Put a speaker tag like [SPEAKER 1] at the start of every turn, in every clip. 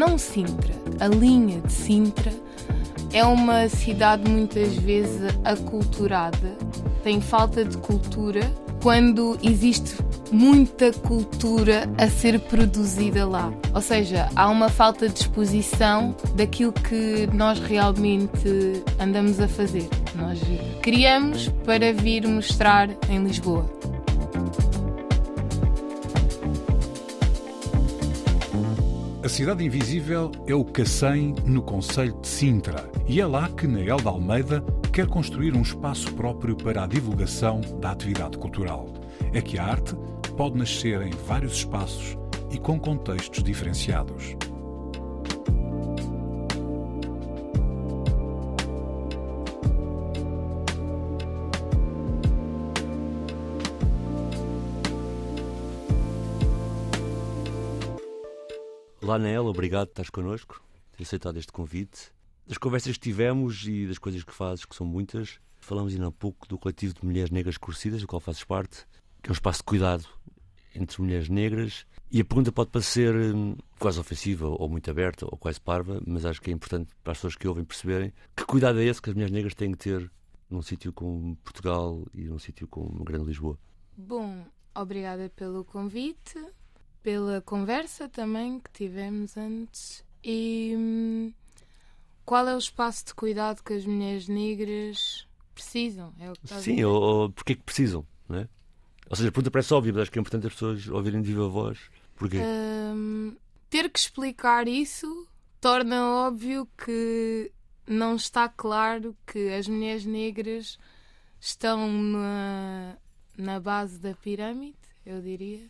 [SPEAKER 1] Não Sintra, a linha de Sintra, é uma cidade muitas vezes aculturada, tem falta de cultura quando existe muita cultura a ser produzida lá. Ou seja, há uma falta de exposição daquilo que nós realmente andamos a fazer. Nós criamos para vir mostrar em Lisboa.
[SPEAKER 2] Cidade Invisível é o Cacém no Conselho de Sintra e é lá que Nael de Almeida quer construir um espaço próprio para a divulgação da atividade cultural. É que a arte pode nascer em vários espaços e com contextos diferenciados.
[SPEAKER 3] Olá, Nela, obrigado por estares connosco, ter aceitado este convite. Das conversas que tivemos e das coisas que fazes, que são muitas, falamos ainda um pouco do coletivo de mulheres negras escurecidas, do qual fazes parte, que é um espaço de cuidado entre mulheres negras. E a pergunta pode parecer hum, quase ofensiva, ou muito aberta, ou quase parva, mas acho que é importante para as pessoas que ouvem perceberem que cuidado é esse que as mulheres negras têm que ter num sítio como Portugal e num sítio como Grande Lisboa.
[SPEAKER 1] Bom, obrigada pelo convite pela conversa também que tivemos antes e hum, qual é o espaço de cuidado que as mulheres negras precisam? É o que
[SPEAKER 3] Sim, ou, ou porque é que precisam, não é? Ou seja, a pergunta parece óbvia, mas acho que é importante as pessoas ouvirem de viva voz. Porquê?
[SPEAKER 1] Hum, ter que explicar isso torna óbvio que não está claro que as mulheres negras estão na, na base da pirâmide, eu diria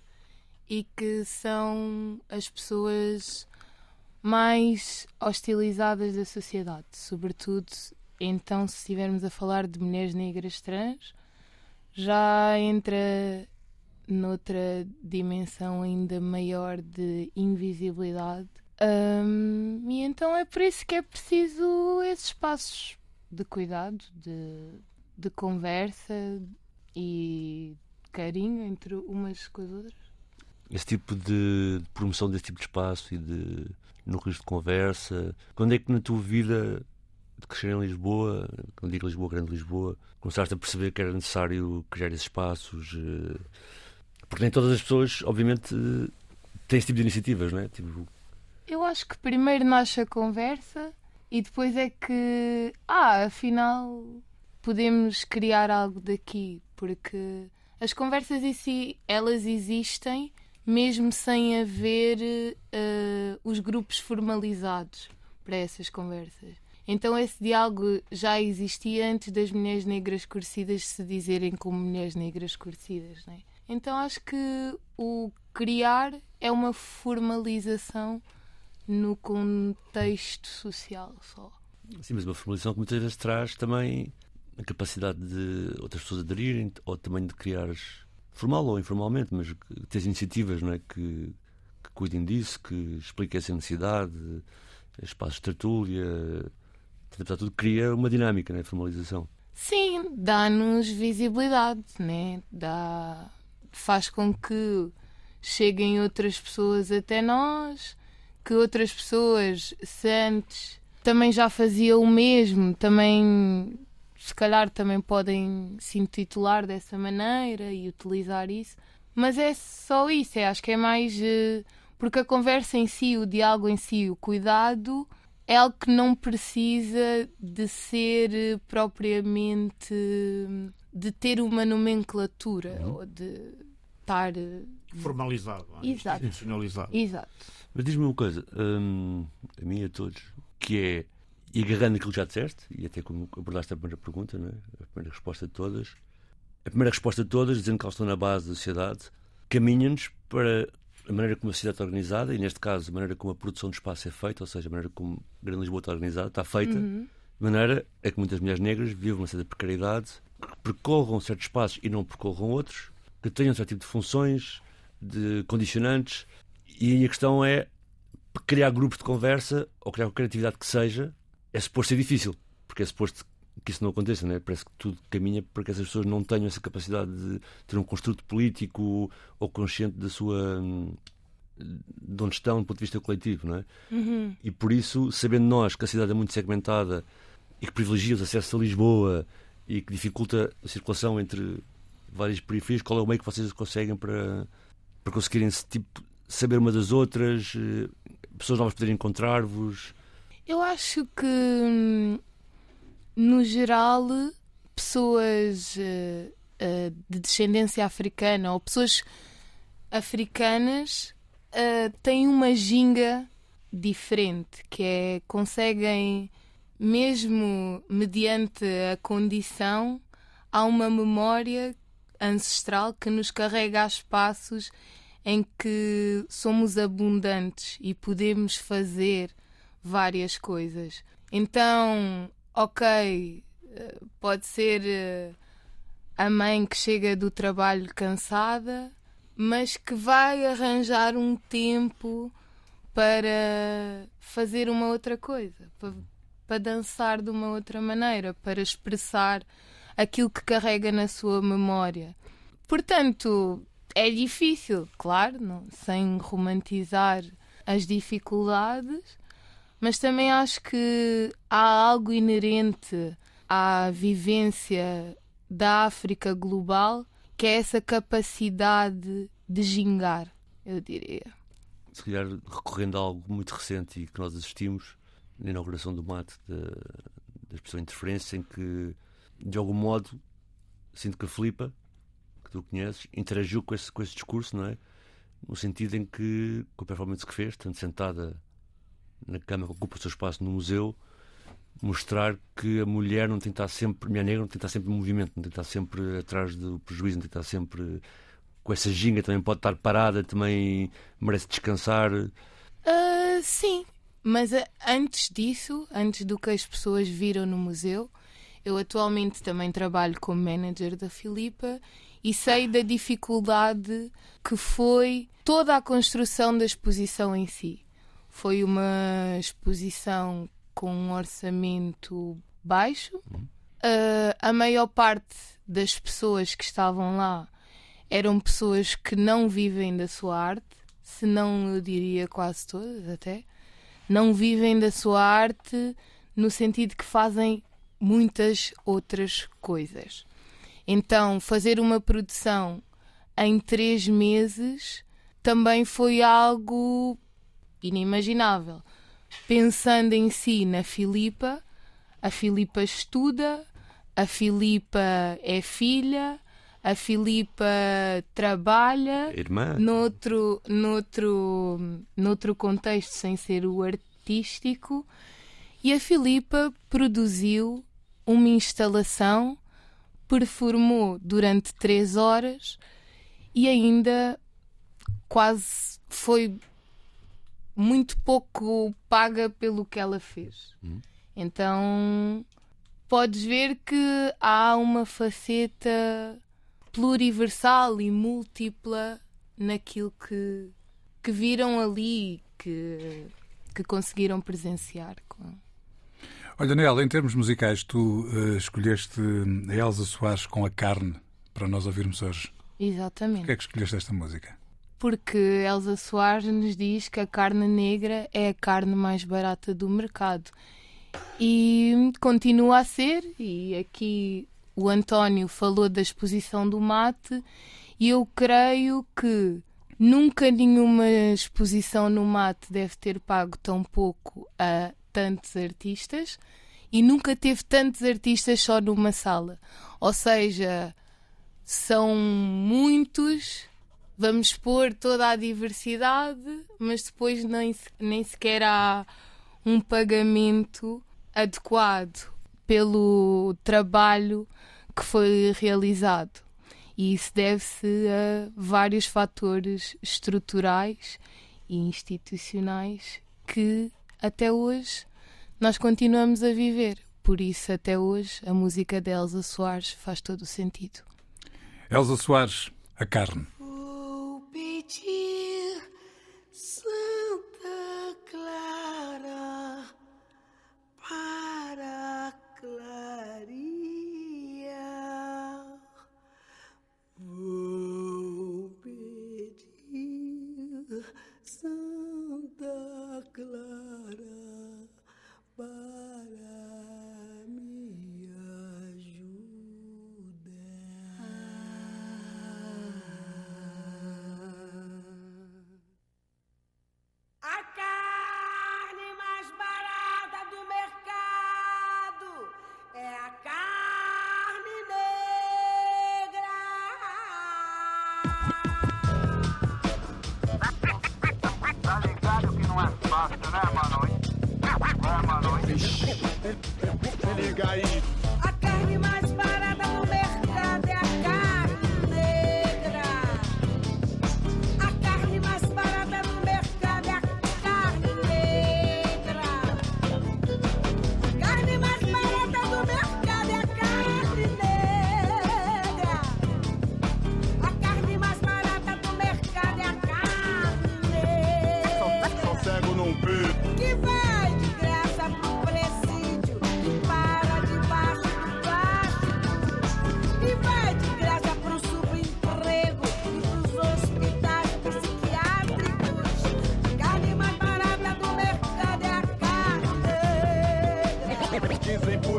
[SPEAKER 1] e que são as pessoas mais hostilizadas da sociedade, sobretudo então se estivermos a falar de mulheres negras trans, já entra noutra dimensão ainda maior de invisibilidade. Um, e então é por isso que é preciso esses espaços de cuidado, de, de conversa e carinho entre umas com as outras
[SPEAKER 3] esse tipo de, promoção desse tipo de espaço e de núcleos de conversa? Quando é que na tua vida de crescer em Lisboa, quando digo Lisboa, Grande Lisboa, começaste a perceber que era necessário criar esses espaços? Eh, porque nem todas as pessoas, obviamente, têm esse tipo de iniciativas, não é? Tipo...
[SPEAKER 1] Eu acho que primeiro nasce a conversa e depois é que, ah, afinal podemos criar algo daqui, porque as conversas em si, elas existem mesmo sem haver uh, os grupos formalizados para essas conversas. Então esse diálogo já existia antes das mulheres negras escurecidas se dizerem como mulheres negras escurecidas. Né? Então acho que o criar é uma formalização no contexto social só.
[SPEAKER 3] Sim, mas uma formalização que muitas vezes traz também a capacidade de outras pessoas aderirem ou também de criar formal ou informalmente, mas tens iniciativas não é? que, que cuidem disso, que expliquem essa necessidade, espaços de tertúlia, apesar tudo cria uma dinâmica, né? formalização.
[SPEAKER 1] Sim, dá-nos visibilidade, né? dá, faz com que cheguem outras pessoas até nós, que outras pessoas, se antes também já faziam o mesmo, também se calhar também podem se intitular dessa maneira e utilizar isso, mas é só isso, é, acho que é mais uh, porque a conversa em si, o diálogo em si, o cuidado é algo que não precisa de ser uh, propriamente de ter uma nomenclatura uhum. ou de estar
[SPEAKER 4] formalizado,
[SPEAKER 1] Exato.
[SPEAKER 4] institucionalizado.
[SPEAKER 1] Exato.
[SPEAKER 3] Mas diz-me uma coisa, hum, a mim e a todos, que é e agarrando aquilo que já disseste, e até como abordaste a primeira pergunta, é? a primeira resposta de todas, a primeira resposta de todas, dizendo que elas estão na base da sociedade, caminha-nos para a maneira como a cidade está organizada, e neste caso a maneira como a produção do espaço é feita, ou seja, a maneira como a Grande Lisboa está organizada, está feita,
[SPEAKER 1] Uhum.
[SPEAKER 3] de maneira a que muitas mulheres negras vivem uma certa precariedade, que percorram certos espaços e não percorram outros, que tenham certo tipo de funções, de condicionantes, e aí a questão é criar grupos de conversa ou criar qualquer atividade que seja, é suposto ser difícil, porque é suposto que isso não aconteça, não é? Parece que tudo caminha para que essas pessoas não tenham essa capacidade de ter um construto político ou consciente da sua. hum, de onde estão do ponto de vista coletivo, não é?
[SPEAKER 1] Uhum.
[SPEAKER 3] E por isso, sabendo nós que a cidade é muito segmentada e que privilegia os acessos a Lisboa e que dificulta a circulação entre várias periferias, qual é o meio que vocês conseguem para, para conseguirem tipo, saber uma das outras, eh, pessoas novas poderem encontrar-vos?
[SPEAKER 1] Acho que, hum, no geral, pessoas eh, de descendência africana ou pessoas africanas eh, têm uma ginga diferente, que é conseguem, mesmo mediante a condição, há uma memória ancestral que nos carrega a espaços em que somos abundantes e podemos fazer várias coisas. Então, ok, eh, pode ser eh, a mãe que chega do trabalho cansada, mas que vai arranjar um tempo para fazer uma outra coisa, para, para dançar de uma outra maneira, para expressar aquilo que carrega na sua memória. Portanto, é difícil, claro, não, sem romantizar as dificuldades, mas também acho que há algo inerente à vivência da África global que é essa capacidade de gingar, eu diria.
[SPEAKER 3] Se calhar recorrendo a algo muito recente e que nós assistimos na inauguração do MAT da, da expressão interferência, em que de algum modo sinto que a Filipa, que tu conheces, interagiu com esse, com esse discurso, não é? No sentido em que, com a performance que fez, estando sentada na cama que ocupa o seu espaço no museu, mostrar que a mulher não tem que estar sempre, a mulher negra não tem que estar sempre em movimento, não tem que estar sempre atrás do prejuízo, não tem que estar sempre com essa ginga, também pode estar parada, também merece descansar.
[SPEAKER 1] Ah, sim, mas ah, antes disso, antes do que as pessoas viram no museu, eu atualmente também trabalho como manager da Filipa e sei da dificuldade que foi toda a construção da exposição em si. Foi uma exposição com um orçamento baixo. Ah, a maior parte das pessoas que estavam lá eram pessoas que não vivem da sua arte, se não eu diria quase todas até, não vivem da sua arte no sentido que fazem muitas outras coisas. Então, fazer uma produção em três meses também foi algo inimaginável. Pensando em si na Filipa, a Filipa estuda, a Filipa é filha, a Filipa trabalha
[SPEAKER 3] Irmã,
[SPEAKER 1] noutro, noutro, noutro contexto sem ser o artístico e a Filipa produziu uma instalação, performou durante três horas e ainda quase foi muito pouco paga pelo que ela fez.
[SPEAKER 3] Hum.
[SPEAKER 1] Então podes ver que há uma faceta pluriversal e múltipla naquilo que, que viram ali, que, que conseguiram presenciar. com-
[SPEAKER 2] Olha, Daniel, em termos musicais, tu eh, escolheste a Elsa Soares com a carne para nós ouvirmos hoje.
[SPEAKER 1] Exatamente.
[SPEAKER 2] Porquê é que escolheste esta música?
[SPEAKER 1] Porque Elsa Soares nos diz que a carne negra é a carne mais barata do mercado. E continua a ser, e aqui o António falou da exposição do mate, e eu creio que nunca nenhuma exposição no mate deve ter pago tão pouco a tantos artistas e nunca teve tantos artistas só numa sala. Ou seja, são muitos vamos expor toda a diversidade, mas depois nem, nem sequer há um pagamento adequado pelo trabalho que foi realizado. E isso deve-se a vários fatores estruturais e institucionais que até hoje nós continuamos a viver. Por isso, até hoje, a música de Elsa Soares faz todo o sentido.
[SPEAKER 2] Elsa Soares, a carne.
[SPEAKER 4] Vou pedir Santa Clara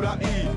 [SPEAKER 5] por aí.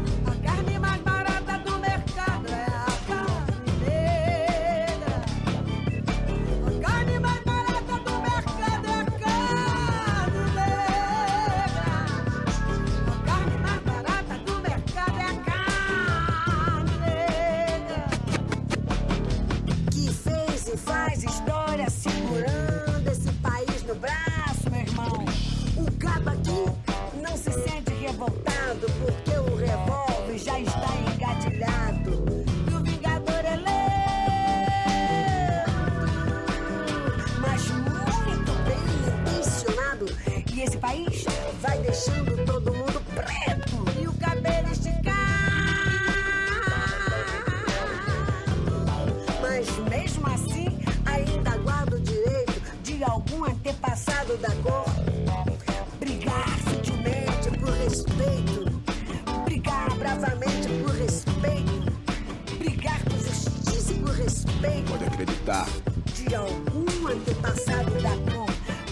[SPEAKER 4] Justiça e por respeito
[SPEAKER 5] Pode acreditar.
[SPEAKER 4] de algum antepassado da cor.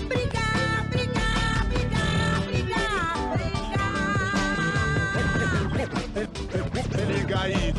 [SPEAKER 4] Brigar, brigar, brigar, brigar, brigar.
[SPEAKER 5] Se liga aí.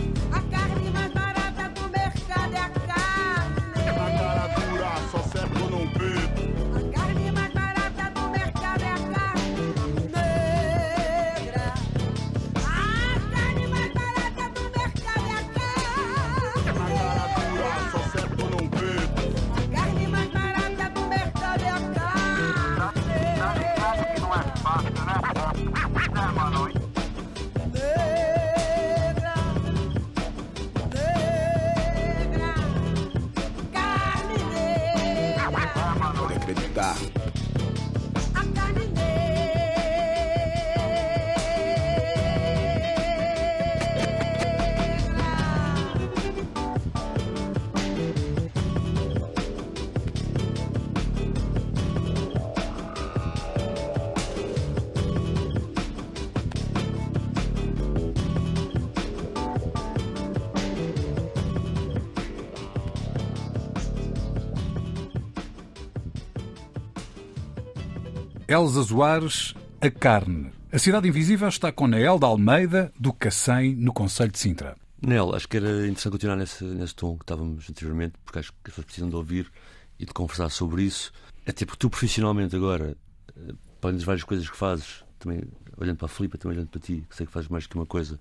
[SPEAKER 2] Elsa Soares, a carne. A Cidade Invisível está com Nael de Almeida, do Cacém, no Conselho de Sintra.
[SPEAKER 3] Nel, acho que era interessante continuar nesse, nesse tom que estávamos anteriormente, porque acho que as pessoas precisam de ouvir e de conversar sobre isso. Até porque tu, profissionalmente, agora, eh, para além das várias coisas que fazes, também olhando para a Filipa, também olhando para ti, que sei que fazes mais que uma coisa,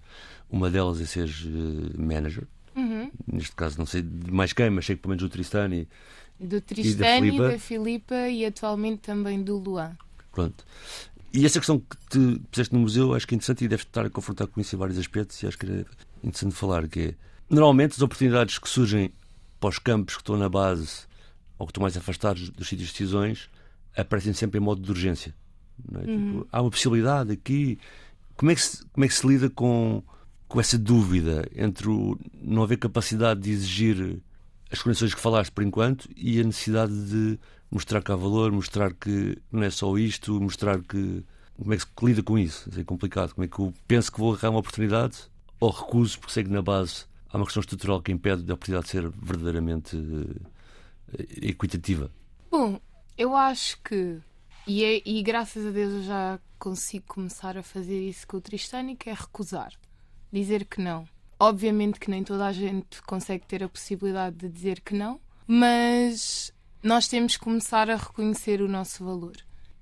[SPEAKER 3] uma delas é seres eh, manager. Neste caso, não sei de mais quem, mas sei que pelo menos o Tristão e
[SPEAKER 1] Do Tristani,
[SPEAKER 3] Filipa?
[SPEAKER 1] da Filipa e atualmente também do Luan.
[SPEAKER 3] Pronto. E essa questão que te puseste no museu acho que é interessante e deves estar a confrontar com isso em vários aspectos e acho que era interessante falar, que é Normalmente, as oportunidades que surgem para os campos que estão na base ou que estão mais afastados dos sítios de decisões aparecem sempre em modo de urgência. é? Tipo, há uma possibilidade aqui. Como é que se, como é que se lida com, com essa dúvida entre o não haver capacidade de exigir as condições que falaste por enquanto e a necessidade de mostrar que há valor, mostrar que não é só isto, mostrar que. Como é que se lida com isso? É complicado. Como é que eu penso que vou agarrar uma oportunidade ou recuso porque sei que na base há uma questão estrutural que impede da oportunidade de ser verdadeiramente eh, equitativa?
[SPEAKER 1] Bom, eu acho que, e, é- e graças a Deus eu já consigo começar a fazer isso com o Tristânico, é recusar. Dizer que não. Obviamente que nem toda a gente consegue ter a possibilidade de dizer que não, mas nós temos que começar a reconhecer o nosso valor.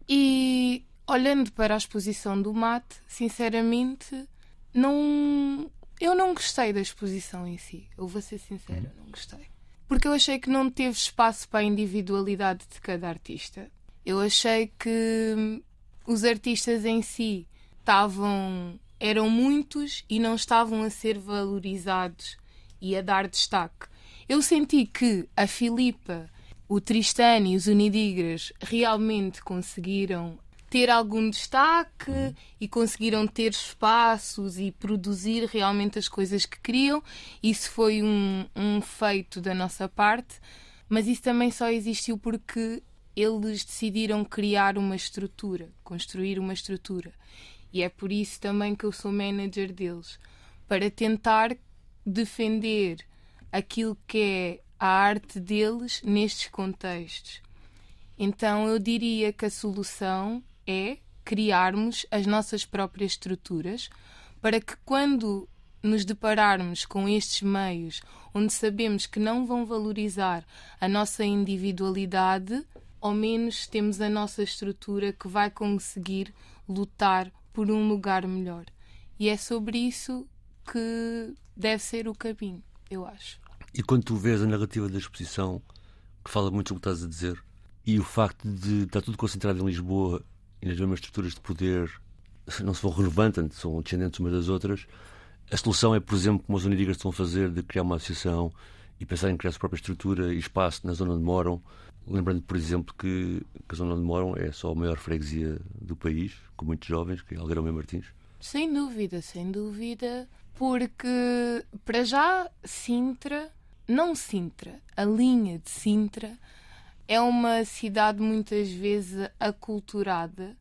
[SPEAKER 1] E olhando para a exposição do mate, sinceramente, não. Eu não gostei da exposição em si. Eu vou ser sincera, não gostei. Porque eu achei que não teve espaço para a individualidade de cada artista. Eu achei que os artistas em si estavam. eram muitos e não estavam a ser valorizados e a dar destaque. Eu senti que a Filipa, o Tristano e os Unidigras realmente conseguiram ter algum destaque e conseguiram ter espaços e produzir realmente as coisas que queriam. Isso foi um, um feito da nossa parte, mas isso também só existiu porque eles decidiram criar uma estrutura, construir uma estrutura. E é por isso também que eu sou manager deles para tentar defender aquilo que é a arte deles nestes contextos. Então eu diria que a solução é criarmos as nossas próprias estruturas para que quando nos depararmos com estes meios onde sabemos que não vão valorizar a nossa individualidade, ao menos temos a nossa estrutura que vai conseguir lutar por um lugar melhor. E é sobre isso que deve ser o caminho, eu acho.
[SPEAKER 3] E quando tu vês a narrativa da exposição, que fala muito sobre o que estás a dizer, e o facto de estar tudo concentrado em Lisboa e nas mesmas estruturas de poder não se vão renovando, são descendentes umas das outras, a solução é, por exemplo, como os Unidigas estão a fazer, de criar uma associação e pensar em criar a sua própria estrutura e espaço na zona onde moram. Lembrando, por exemplo, que, que a zona onde moram é só a maior freguesia do país, com muitos jovens, que é Algarão e Martins.
[SPEAKER 1] Sem dúvida, sem dúvida, porque para já Sintra, não Sintra, a linha de Sintra é uma cidade muitas vezes aculturada,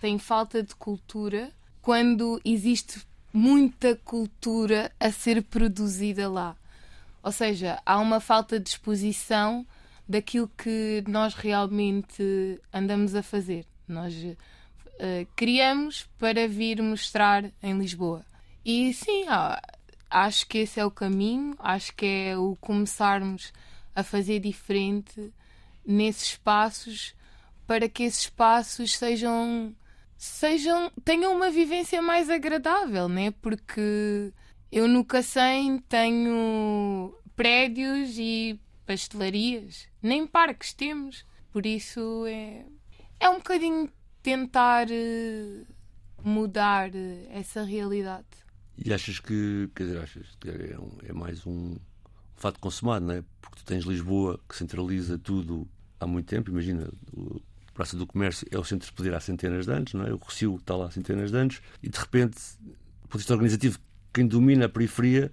[SPEAKER 1] tem falta de cultura quando existe muita cultura a ser produzida lá. Ou seja, há uma falta de exposição daquilo que nós realmente andamos a fazer. Nós eh, criamos para vir mostrar em Lisboa. E sim, ah, acho que esse é o caminho, acho que é o começarmos a fazer diferente nesses espaços para que esses espaços sejam sejam tenham uma vivência mais agradável, né? Porque eu no Cacém tenho prédios e pastelarias, nem parques temos. Por isso é é um bocadinho tentar eh, mudar eh, essa realidade.
[SPEAKER 3] E achas que, quer dizer, achas que é, um- é mais um fato consumado, não é? Porque tu tens Lisboa que centraliza tudo há muito tempo. Imagina, o Praça do Comércio é o centro de poder há centenas de anos, não é? O Recio está lá há centenas de anos e de repente, do ponto de vista organizativo, quem domina a periferia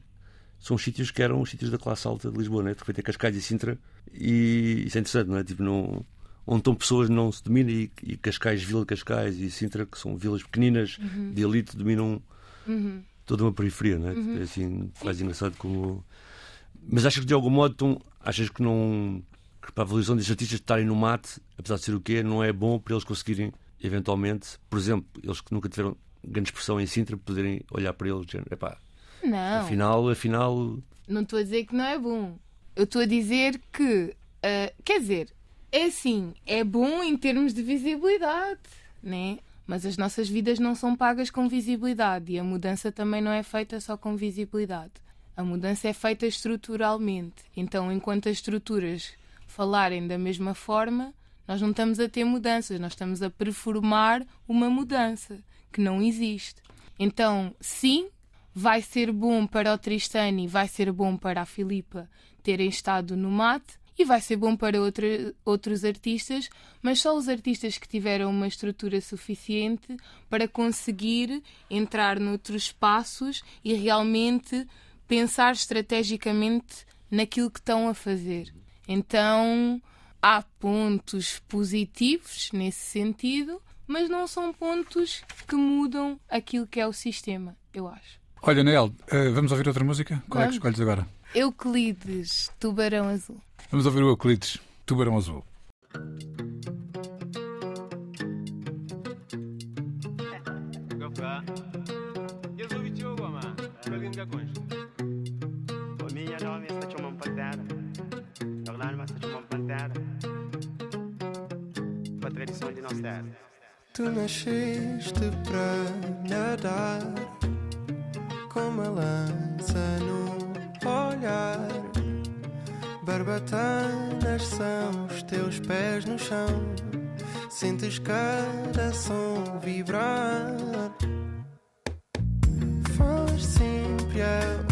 [SPEAKER 3] são os sítios que eram os sítios da classe alta de Lisboa, não é? De repente é Cascais e Sintra e isso é interessante, não é? Tipo, não, onde estão pessoas não se domina e, e Cascais, Vila Cascais e Sintra, que são vilas pequeninas de elite, dominam toda uma periferia, não é? É assim, quase engraçado como. Mas achas que de algum modo tu achas que não. que para a valorização destes artistas estarem no mate, apesar de ser o que é, não é bom para eles conseguirem, eventualmente, por exemplo, eles que nunca tiveram grande expressão em Sintra, poderem olhar para eles e dizer, epá,
[SPEAKER 1] Não.
[SPEAKER 3] afinal, afinal,
[SPEAKER 1] Não estou a dizer que não é bom. Eu estou a dizer que, ah, quer dizer, é assim, é bom em termos de visibilidade, né? Mas as nossas vidas não são pagas com visibilidade e a mudança também não é feita só com visibilidade. A mudança é feita estruturalmente. Então, enquanto as estruturas falarem da mesma forma, nós não estamos a ter mudanças, nós estamos a performar uma mudança que não existe. Então, sim, vai ser bom para o Tristani, vai ser bom para a Filipa terem estado no mate e vai ser bom para outra- outros artistas, mas só os artistas que tiveram uma estrutura suficiente para conseguir entrar noutros espaços e realmente pensar estrategicamente naquilo que estão a fazer. Então há pontos positivos nesse sentido, mas não são pontos que mudam aquilo que é o sistema, eu acho.
[SPEAKER 2] Olha, Nel, eh, vamos ouvir outra música? Qual é que
[SPEAKER 1] Vamos.
[SPEAKER 2] escolhes agora?
[SPEAKER 1] Euclides, Tubarão Azul.
[SPEAKER 2] Vamos ouvir o Euclides, Tubarão Azul.
[SPEAKER 6] Tu nasceste para nadar com uma lança no olhar. Barbatanas são os teus pés no chão. Sentes cada som vibrar. Faz sempre a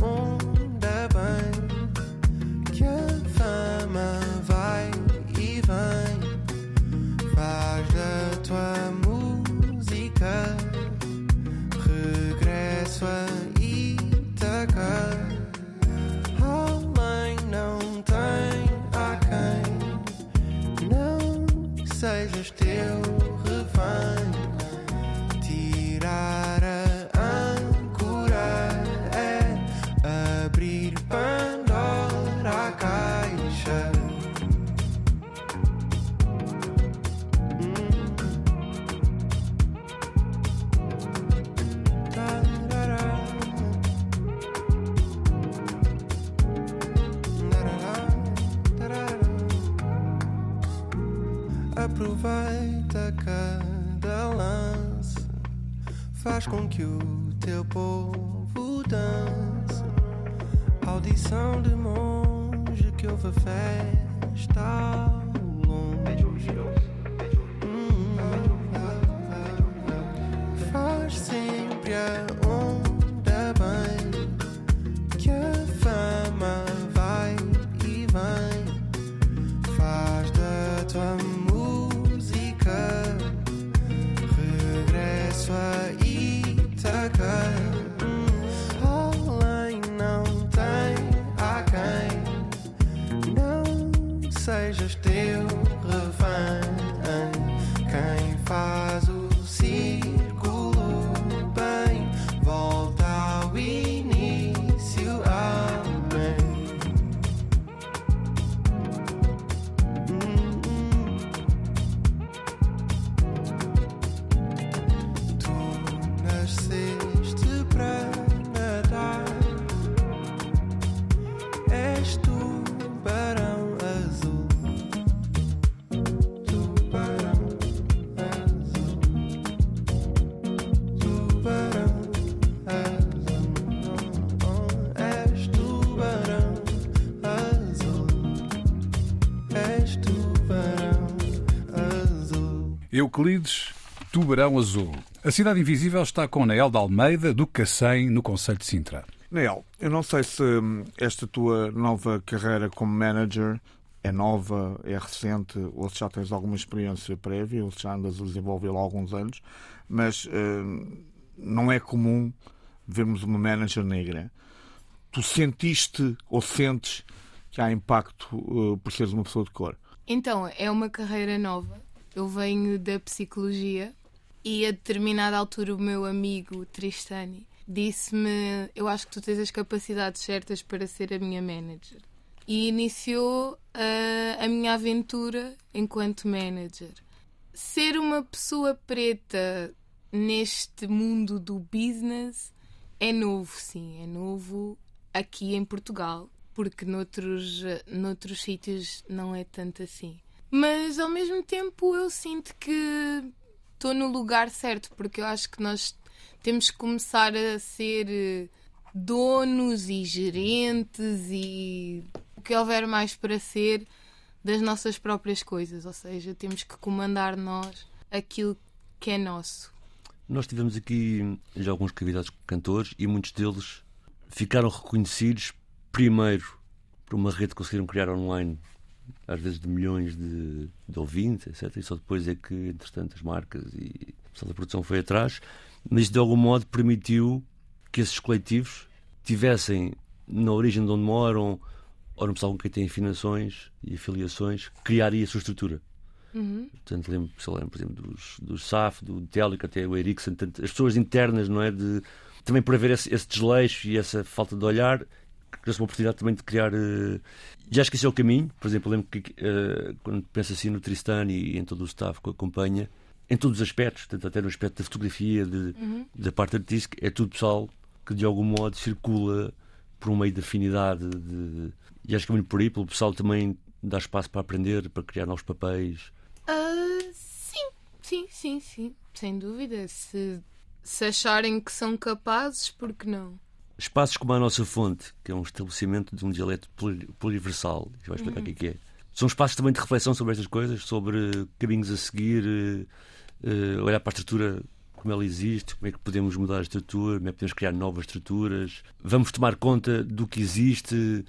[SPEAKER 6] com que o teu povo dance. Audição de monge que ouve a festa
[SPEAKER 2] Euclides, Tubarão Azul. A Cidade Invisível está com Nael de Almeida, do Cacém, no Conselho de Sintra.
[SPEAKER 7] Neel, eu não sei se hum, esta tua nova carreira como manager é nova, é recente, ou se já tens alguma experiência prévia, ou se já andas a desenvolvê-la há alguns anos, mas hum, não é comum vermos uma manager negra. Tu sentiste ou sentes que há impacto uh, por seres uma pessoa de cor?
[SPEAKER 1] Então, é uma carreira nova. Eu venho da psicologia e a determinada altura o meu amigo Tristani disse-me: Eu acho que tu tens as capacidades certas para ser a minha manager. E iniciou ah, a minha aventura enquanto manager. Ser uma pessoa preta neste mundo do business é novo, sim, é novo aqui em Portugal, porque noutros, noutros sítios não é tanto assim. Mas ao mesmo tempo eu sinto que estou no lugar certo, porque eu acho que nós temos que começar a ser eh, donos e gerentes e o que houver mais para ser das nossas próprias coisas, ou seja, temos que comandar nós aquilo que é nosso.
[SPEAKER 3] Nós tivemos aqui já alguns convidados cantores e muitos deles ficaram reconhecidos primeiro por uma rede que conseguiram criar online, às vezes de milhões de, de ouvintes, etc. E só depois é que, entretanto, as marcas e o pessoal da produção foi atrás. Mas isso, de algum modo, permitiu que esses coletivos tivessem, na origem de onde moram, ou no pessoal com quem têm afinações e afiliações, criar aí a sua estrutura.
[SPEAKER 1] Uhum.
[SPEAKER 3] Portanto, lembro, se lembro, por exemplo, dos, dos SAF, do Telic, até o Ericsson, as pessoas internas, não é? De, também por haver esse, esse desleixo e essa falta de olhar, criou-se uma oportunidade também de criar. eh, já acho que esse é o caminho. Por exemplo, lembro que eh, quando penso assim no Tristan e em todo o staff que o acompanha, em todos os aspectos, tanto até no aspecto da fotografia, de, da parte artística, é tudo pessoal que de algum modo circula por um meio de afinidade. De, e acho que é muito por aí, pelo pessoal também dá espaço para aprender, para criar novos papéis.
[SPEAKER 1] Ah, sim, sim, sim, sim. Sem dúvida. Se, se acharem que são capazes, por que não?
[SPEAKER 3] Espaços como a nossa fonte, que é um estabelecimento de um dialeto poliversal, que vai explicar o que é que é. São espaços também de reflexão sobre estas coisas, sobre caminhos a seguir, eh, olhar para a estrutura como ela existe, como é que podemos mudar a estrutura, como é que podemos criar novas estruturas. Vamos tomar conta do que existe,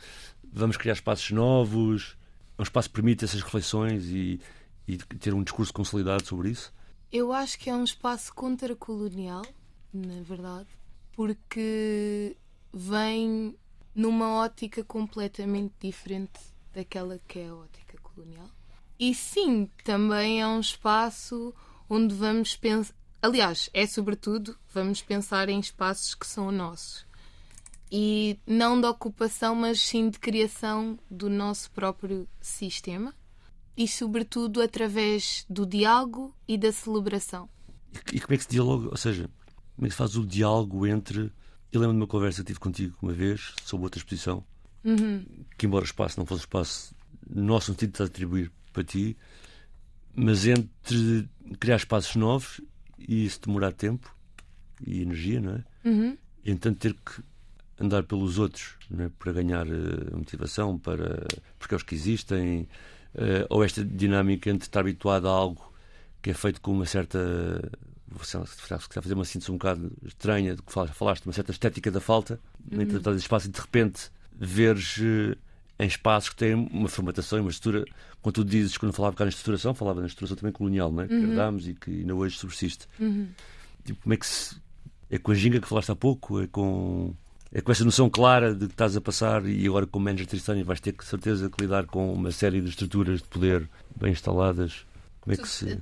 [SPEAKER 3] vamos criar espaços novos. É um espaço que permite essas reflexões e, e ter um discurso consolidado sobre isso.
[SPEAKER 1] Eu acho que é um espaço contracolonial, na verdade, porque vem numa ótica completamente diferente daquela que é a ótica colonial. E sim, também é um espaço onde vamos pensar. Aliás, é sobretudo, vamos pensar em espaços que são nossos. E não de ocupação, mas sim de criação do nosso próprio sistema. E, sobretudo, através do diálogo e da celebração.
[SPEAKER 3] E, como é que se dialoga? Ou seja, como é que se faz o diálogo entre. Eu lembro de uma conversa que tive contigo uma vez sobre outra exposição, que embora o espaço não fosse espaço no sentido de atribuir para ti, mas entre criar espaços novos e isso demorar tempo e energia, não é? E entanto ter que andar pelos outros não é? para ganhar eh, motivação, para porque é os que existem, eh, ou esta dinâmica entre estar habituado a algo que é feito com uma certa. Se quiser fazer uma síntese um bocado estranha do que fal- falaste, uma certa estética da falta, uhum. entre de espaço e de repente veres eh, em espaços que têm uma formatação e uma estrutura. Quando tu dizes, quando falava cá na estruturação, falava na estruturação também colonial, não é? que herdámos e que ainda hoje subsiste. Tipo, como é que se. É com a ginga que falaste há pouco? É com. É com essa noção clara de que estás a passar e agora como manager Tristânia vais ter que certeza que lidar com uma série de estruturas de poder bem instaladas. Como é que se.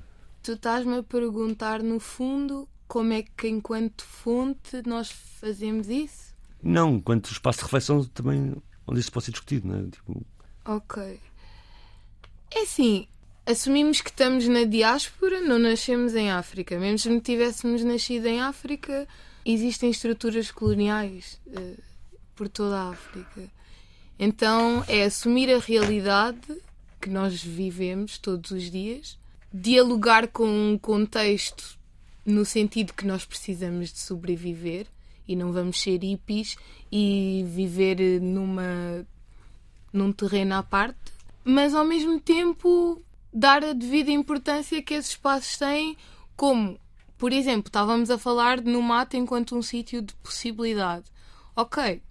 [SPEAKER 1] Tu estás-me a perguntar, no fundo, como é que, enquanto fonte, nós fazemos isso?
[SPEAKER 3] Não, quanto espaço de reflexão também onde isso pode ser discutido, não é? Tipo,
[SPEAKER 1] Ok. É assim, assumimos que estamos na diáspora, não nascemos em África. Mesmo se não tivéssemos nascido em África, existem estruturas coloniais eh, por toda a África. Então é assumir a realidade que nós vivemos todos os dias, dialogar com um contexto no sentido que nós precisamos de sobreviver e não vamos ser hippies e viver eh, numa num terreno à parte, mas ao mesmo tempo dar a devida importância que esses espaços têm, como, por exemplo, estávamos a falar no mato enquanto um sítio de possibilidade. Ok,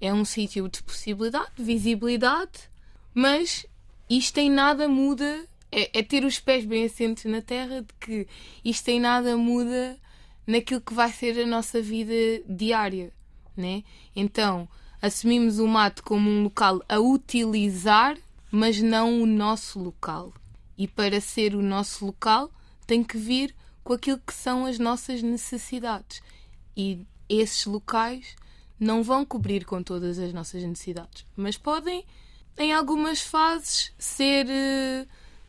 [SPEAKER 1] é um sítio de possibilidade, de visibilidade, mas isto em nada muda. É, é ter os pés bem assentes na terra de que isto em nada muda naquilo que vai ser a nossa vida diária, né? Então, assumimos o mato como um local a utilizar, mas não o nosso local. E para ser o nosso local, tem que vir com aquilo que são as nossas necessidades. E esses locais não vão cobrir com todas as nossas necessidades, mas podem, em algumas fases, ser eh,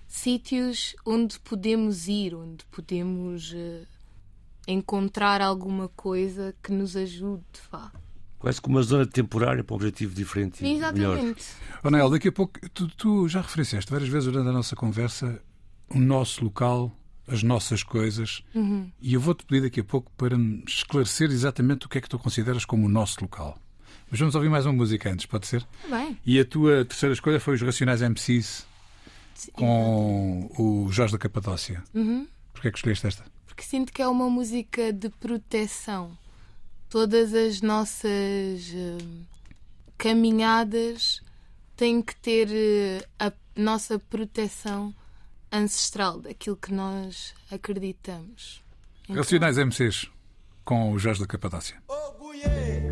[SPEAKER 1] sítios onde podemos ir, onde podemos eh, encontrar alguma coisa que nos ajude, vá.
[SPEAKER 3] quase como uma zona temporária para um objetivo diferente.
[SPEAKER 1] Exatamente.
[SPEAKER 2] Nel, daqui a pouco, tu, tu já referenciaste várias vezes durante a nossa conversa o nosso local, as nossas coisas, e eu vou-te pedir daqui a pouco para me esclarecer exatamente o que é que tu consideras como o nosso local. Mas vamos ouvir mais uma música antes, pode ser?
[SPEAKER 1] Tá bem.
[SPEAKER 2] E a tua terceira escolha foi os Racionais MCs Com o Jorge da Capadócia.
[SPEAKER 1] Uhum.
[SPEAKER 2] Porquê é que escolheste esta?
[SPEAKER 1] porque sinto que é uma música de proteção. Todas as nossas eh, caminhadas têm que ter eh, a nossa proteção ancestral, daquilo que nós acreditamos. Então,
[SPEAKER 2] Racionais MCs com o Jorge da Capadócia.
[SPEAKER 8] Jorge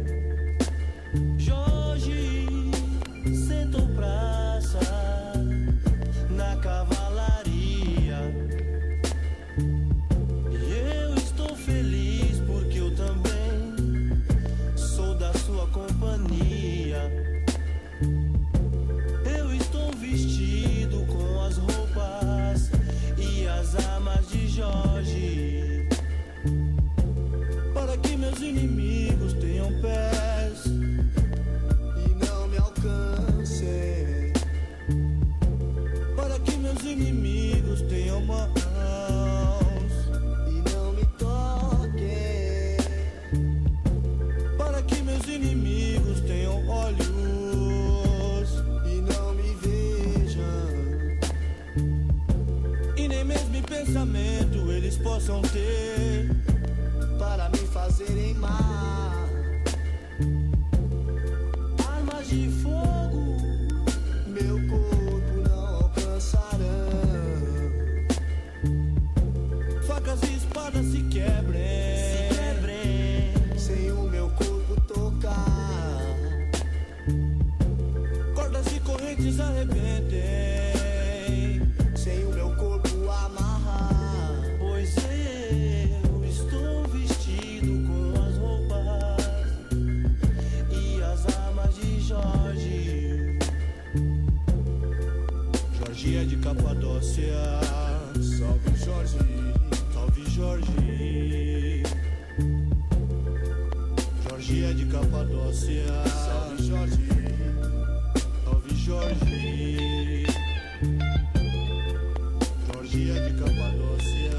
[SPEAKER 8] É de Capadócia.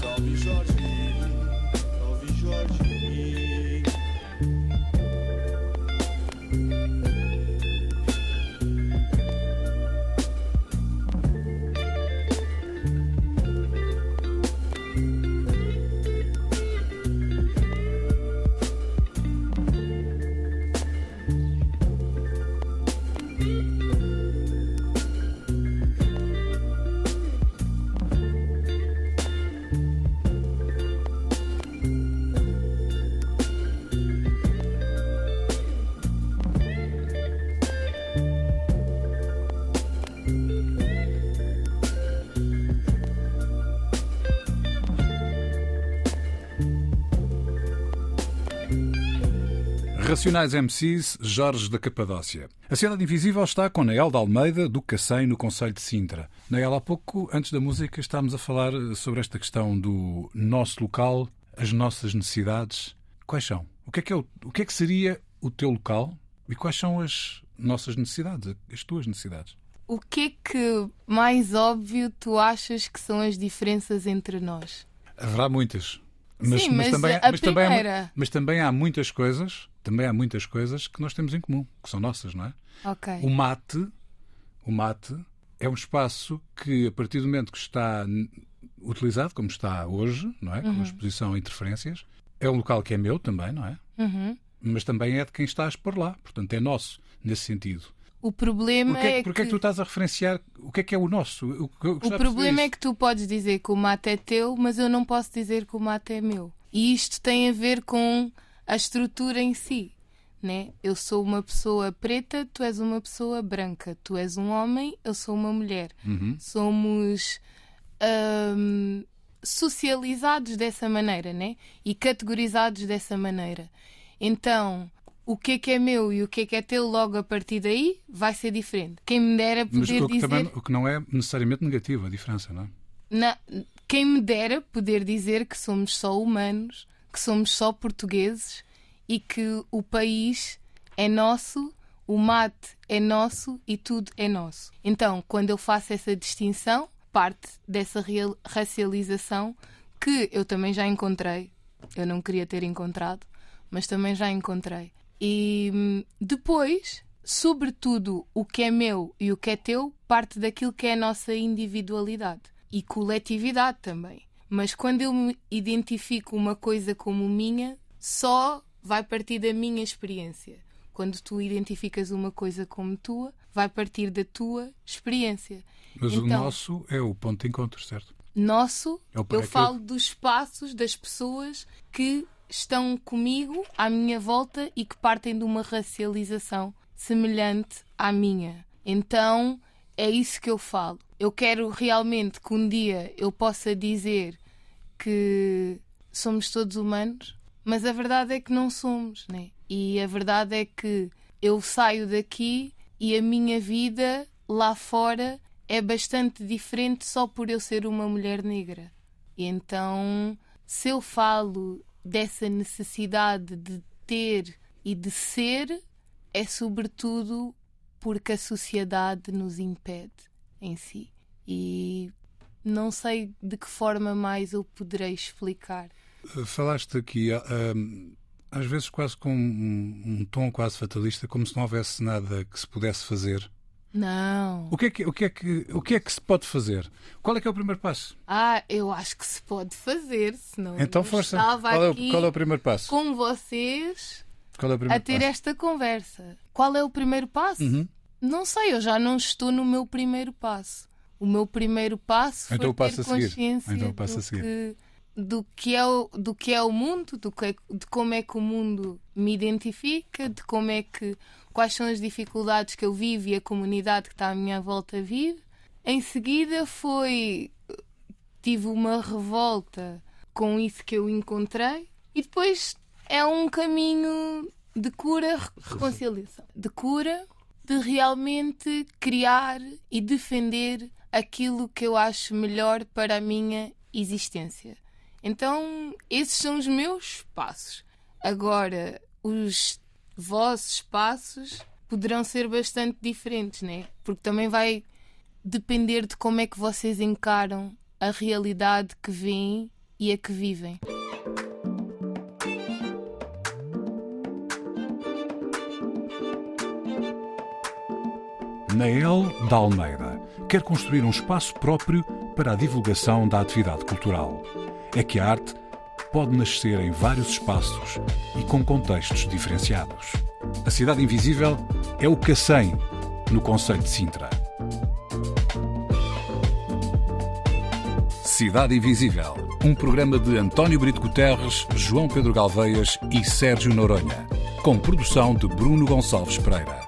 [SPEAKER 8] Salve Jorge,
[SPEAKER 2] Racionais MCs, Jorge da Capadócia. A Cidade Invisível está com Nael de Almeida, do Cacém, no Conselho de Sintra. Nael, há pouco, antes da música, estávamos a falar sobre esta questão do nosso local, as nossas necessidades. Quais são? O que é que, é o, o que, é que seria o teu local e quais são as nossas necessidades, as tuas necessidades?
[SPEAKER 1] O que é que mais óbvio tu achas que são as diferenças entre nós?
[SPEAKER 2] Haverá muitas.
[SPEAKER 1] Sim, mas a
[SPEAKER 2] também, há,
[SPEAKER 1] primeira.
[SPEAKER 2] mas também há muitas coisas, também há muitas coisas que nós temos em comum, que são nossas, não é?
[SPEAKER 1] Ok.
[SPEAKER 2] O mate, o mate é um espaço que a partir do momento que está utilizado como está hoje, não é? Com
[SPEAKER 1] Uhum.
[SPEAKER 2] exposição a interferências, é um local que é meu também, não é?
[SPEAKER 1] Uhum.
[SPEAKER 2] Mas também é de quem está a expor lá, portanto é nosso nesse sentido.
[SPEAKER 1] O problema
[SPEAKER 2] Porquê,
[SPEAKER 1] é
[SPEAKER 2] porquê é que tu estás a referenciar o que é que é o nosso? O, que
[SPEAKER 1] O problema é que tu podes dizer que o mate é teu, mas eu não posso dizer que o mate é meu. E isto tem a ver com a estrutura em si. Né? Eu sou uma pessoa preta, tu és uma pessoa branca. Tu és um homem, eu sou uma mulher.
[SPEAKER 2] Uhum.
[SPEAKER 1] Somos hum, socializados dessa maneira né? e categorizados dessa maneira. Então, o que é que é meu e o que é que é teu logo a partir daí vai ser diferente. Quem me dera
[SPEAKER 2] Mas
[SPEAKER 1] poder
[SPEAKER 2] o que,
[SPEAKER 1] dizer.
[SPEAKER 2] também, o que não é necessariamente negativo, a diferença, não é?
[SPEAKER 1] Na- quem me dera poder dizer que somos só humanos, que somos só portugueses e que o país é nosso, o mate é nosso e tudo é nosso. Então, quando eu faço essa distinção, parte dessa racialização que eu também já encontrei. Eu não queria ter encontrado, mas também já encontrei. E hum, depois, sobretudo, o que é meu e o que é teu parte daquilo que é a nossa individualidade e coletividade também. Mas quando eu me identifico uma coisa como minha, só vai partir da minha experiência. Quando tu identificas uma coisa como tua, vai partir da tua experiência.
[SPEAKER 2] Mas o
[SPEAKER 1] Então-
[SPEAKER 2] nosso é o ponto de encontro, certo?
[SPEAKER 1] Nosso,
[SPEAKER 2] É o-
[SPEAKER 1] eu falo dos espaços das pessoas que estão comigo à minha volta e que partem de uma racialização semelhante à minha. Então é isso que eu falo. Eu quero realmente que um dia eu possa dizer que somos todos humanos, mas a verdade é que não somos, né? E a verdade é que eu saio daqui e a minha vida lá fora é bastante diferente só por eu ser uma mulher negra. E então, se eu falo dessa necessidade de ter e de ser, é sobretudo porque a sociedade nos impede em si. E não sei de que forma mais eu poderei explicar.
[SPEAKER 2] Uh, Falaste aqui, ah, um, às vezes quase com um, um tom quase fatalista, como se não houvesse nada que se pudesse fazer.
[SPEAKER 1] Não.
[SPEAKER 2] O que, é que, o, que é que, o que é que se pode fazer? Qual é que é o primeiro passo?
[SPEAKER 1] Ah, eu acho que se pode fazer, senão
[SPEAKER 2] Então, força. Qual é, o, qual é o primeiro passo?
[SPEAKER 1] com vocês
[SPEAKER 2] Qual é o
[SPEAKER 1] a
[SPEAKER 2] primeiro
[SPEAKER 1] ter
[SPEAKER 2] passo?
[SPEAKER 1] esta conversa. Qual é o primeiro passo?
[SPEAKER 2] Uhum.
[SPEAKER 1] Não sei, eu já não estou no meu primeiro passo. O meu primeiro passo foi
[SPEAKER 2] Então o passo
[SPEAKER 1] ter
[SPEAKER 2] a
[SPEAKER 1] consciência
[SPEAKER 2] Então passo
[SPEAKER 1] do,
[SPEAKER 2] a.
[SPEAKER 1] Que, do, que é o, do que é o mundo, do que é- de como é que o mundo me identifica, de como é que quais são as dificuldades que eu vivo e a comunidade que está à minha volta vive. Em seguida foi tive uma revolta com isso que eu encontrei e depois é um caminho de cura, reconciliação, de cura, de realmente criar e defender aquilo que eu acho melhor para a minha existência. Então, esses são os meus passos. Agora, os vossos passos poderão ser bastante diferentes, né? Porque também vai depender de como é que vocês encaram a realidade que veem e a que vivem.
[SPEAKER 2] Nael da Almeida quer construir um espaço próprio para a divulgação da atividade cultural. É que a arte pode nascer em vários espaços e com contextos diferenciados. A Cidade Invisível é o Cacém, no Conselho de Sintra. Cidade Invisível, um programa de António Brito Guterres, João Pedro Galveias e Sérgio Noronha, com produção de Bruno Gonçalves Pereira.